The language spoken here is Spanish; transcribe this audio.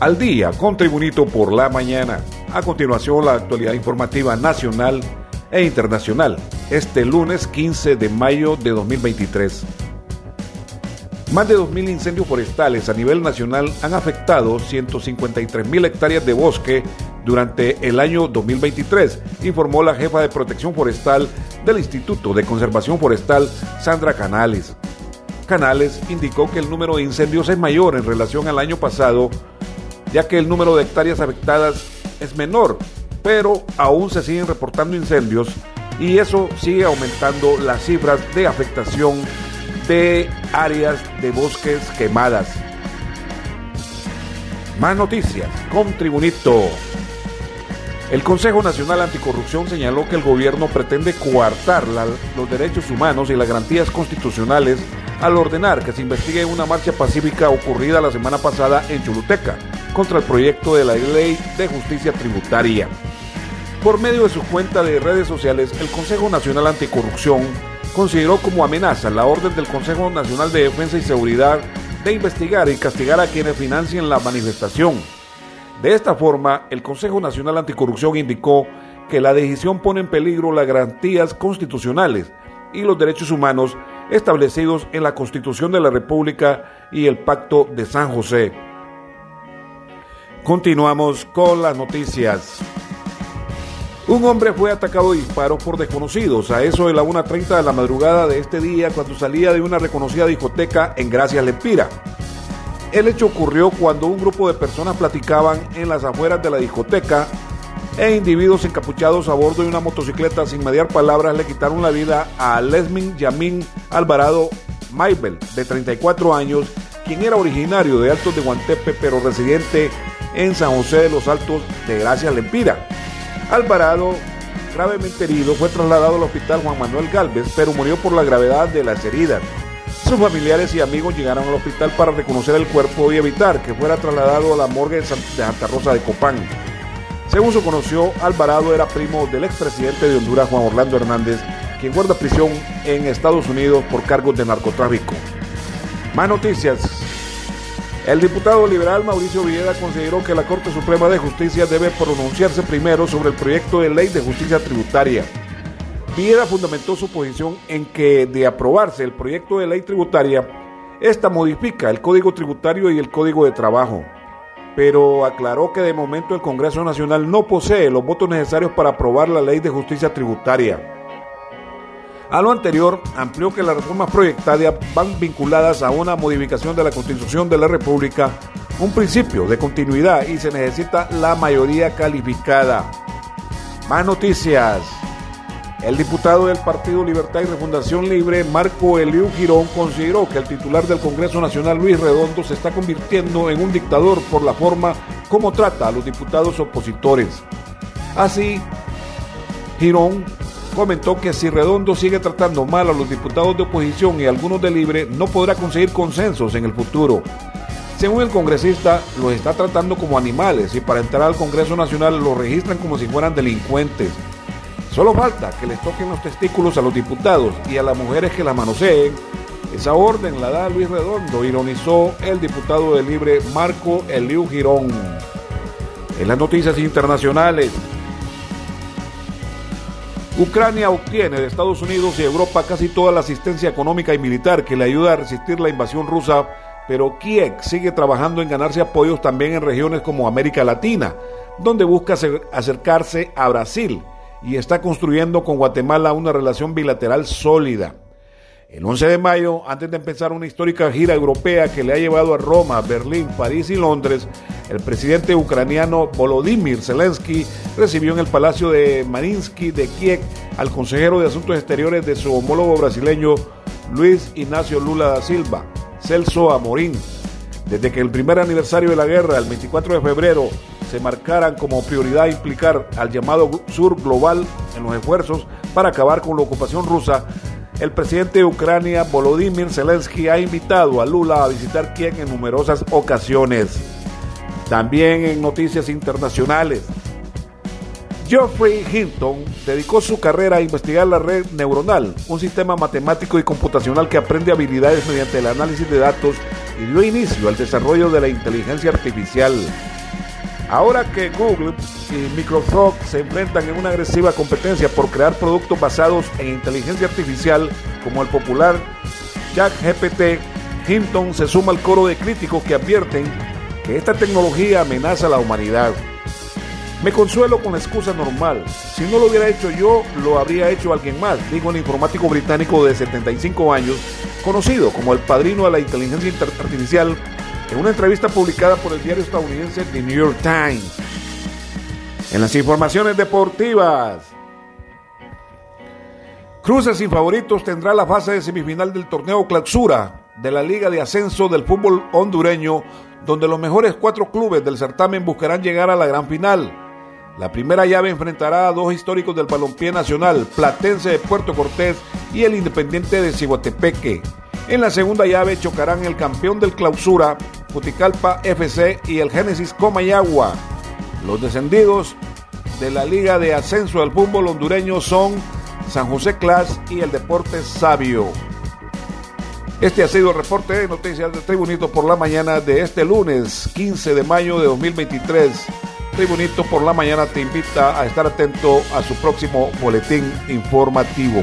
Al día con Tribunito por la mañana. A continuación, la actualidad informativa nacional e internacional, este lunes 15 de mayo de 2023. Más de 2.000 incendios forestales a nivel nacional han afectado 153.000 hectáreas de bosque durante el año 2023, informó la jefa de protección forestal del Instituto de Conservación Forestal, Sandra Canales. Canales indicó que el número de incendios es mayor en relación al año pasado, ya que el número de hectáreas afectadas es menor, pero aún se siguen reportando incendios y eso sigue aumentando las cifras de afectación de áreas de bosques quemadas. Más noticias con Tribunito. El Consejo Nacional Anticorrupción señaló que el gobierno pretende coartar los derechos humanos y las garantías constitucionales al ordenar que se investigue una marcha pacífica ocurrida la semana pasada en Choluteca contra el proyecto de la ley de justicia tributaria. Por medio de su cuenta de redes sociales, el Consejo Nacional Anticorrupción consideró como amenaza la orden del Consejo Nacional de Defensa y Seguridad de investigar y castigar a quienes financien la manifestación. De esta forma, el Consejo Nacional Anticorrupción indicó que la decisión pone en peligro las garantías constitucionales y los derechos humanos establecidos en la Constitución de la República y el Pacto de San José. Continuamos con las noticias. Un hombre fue atacado de disparos por desconocidos a eso de la 1.30 de la madrugada de este día cuando salía de una reconocida discoteca en Gracias Lempira. El hecho ocurrió cuando un grupo de personas platicaban en las afueras de la discoteca e individuos encapuchados a bordo de una motocicleta sin mediar palabras le quitaron la vida a Lesmin Yamin Alvarado Maibel, de 34 años, quien era originario de Altos de Guantepe pero residente en San José de los Altos de Gracias Lempira. Alvarado, gravemente herido, fue trasladado al hospital Juan Manuel Galvez, pero murió por la gravedad de las heridas. Sus familiares y amigos llegaron al hospital para reconocer el cuerpo y evitar que fuera trasladado a la morgue de Santa Rosa de Copán. Según se conoció, Alvarado era primo del expresidente de Honduras, Juan Orlando Hernández, quien guarda prisión en Estados Unidos por cargos de narcotráfico. Más noticias. El diputado liberal Mauricio Villeda consideró que la Corte Suprema de Justicia debe pronunciarse primero sobre el proyecto de ley de justicia tributaria. Villeda fundamentó su posición en que, de aprobarse el proyecto de ley tributaria, esta modifica el Código Tributario y el Código de Trabajo, pero aclaró que de momento el Congreso Nacional no posee los votos necesarios para aprobar la ley de justicia tributaria. A lo anterior, amplió que las reformas proyectadas van vinculadas a una modificación de la Constitución de la República, un principio de continuidad y se necesita la mayoría calificada. Más noticias. El diputado del Partido Libertad y Refundación Libre, Marco Eliu Girón, consideró que el titular del Congreso Nacional, Luis Redondo, se está convirtiendo en un dictador por la forma como trata a los diputados opositores. Así, Girón comentó que si Redondo sigue tratando mal a los diputados de oposición y algunos de Libre, no podrá conseguir consensos en el futuro. Según el congresista, los está tratando como animales y para entrar al Congreso Nacional los registran como si fueran delincuentes. Solo falta que les toquen los testículos a los diputados y a las mujeres que la manoseen. Esa orden la da Luis Redondo, ironizó el diputado de Libre Marco Eliu Girón. En las noticias internacionales, Ucrania obtiene de Estados Unidos y Europa casi toda la asistencia económica y militar que le ayuda a resistir la invasión rusa, pero Kiev sigue trabajando en ganarse apoyos también en regiones como América Latina, donde busca acercarse a Brasil y está construyendo con Guatemala una relación bilateral sólida. El 11 de mayo, antes de empezar una histórica gira europea que le ha llevado a Roma, Berlín, París y Londres, el presidente ucraniano Volodymyr Zelensky recibió en el Palacio de Marinsky de Kiev al consejero de Asuntos Exteriores de su homólogo brasileño Luis Ignacio Lula da Silva, Celso Amorín. Desde que el primer aniversario de la guerra, el 24 de febrero, se marcaran como prioridad implicar al llamado sur global en los esfuerzos para acabar con la ocupación rusa, el presidente de Ucrania, Volodymyr Zelensky, ha invitado a Lula a visitar Kiev en numerosas ocasiones. También en noticias internacionales, Geoffrey Hinton dedicó su carrera a investigar la red neuronal, un sistema matemático y computacional que aprende habilidades mediante el análisis de datos y dio inicio al desarrollo de la inteligencia artificial. Ahora que Google y Microsoft se enfrentan en una agresiva competencia por crear productos basados en inteligencia artificial como el popular ChatGPT, Hinton se suma al coro de críticos que advierten que esta tecnología amenaza a la humanidad. Me consuelo con la excusa normal. Si no lo hubiera hecho yo, lo habría hecho alguien más, dijo el informático británico de 75 años, conocido como el padrino de la inteligencia artificial en una entrevista publicada por el diario estadounidense The New York Times. En las informaciones deportivas, Cruces sin favoritos tendrá la fase de semifinal del torneo Clausura de la Liga de Ascenso del Fútbol Hondureño, donde los mejores cuatro clubes del certamen buscarán llegar a la gran final. La primera llave enfrentará a dos históricos del balompié nacional, Platense de Puerto Cortés y el Independiente de Ciguatepeque. En la segunda llave chocarán el campeón del clausura, Puticalpa FC y el Génesis Comayagua. Los descendidos de la Liga de Ascenso del Fútbol hondureño son San José Class y el Deporte Sabio. Este ha sido el reporte de noticias de Tribunito por la mañana de este lunes 15 de mayo de 2023. Tribunito por la mañana te invita a estar atento a su próximo boletín informativo.